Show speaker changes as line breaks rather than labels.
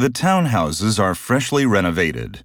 The townhouses are freshly renovated.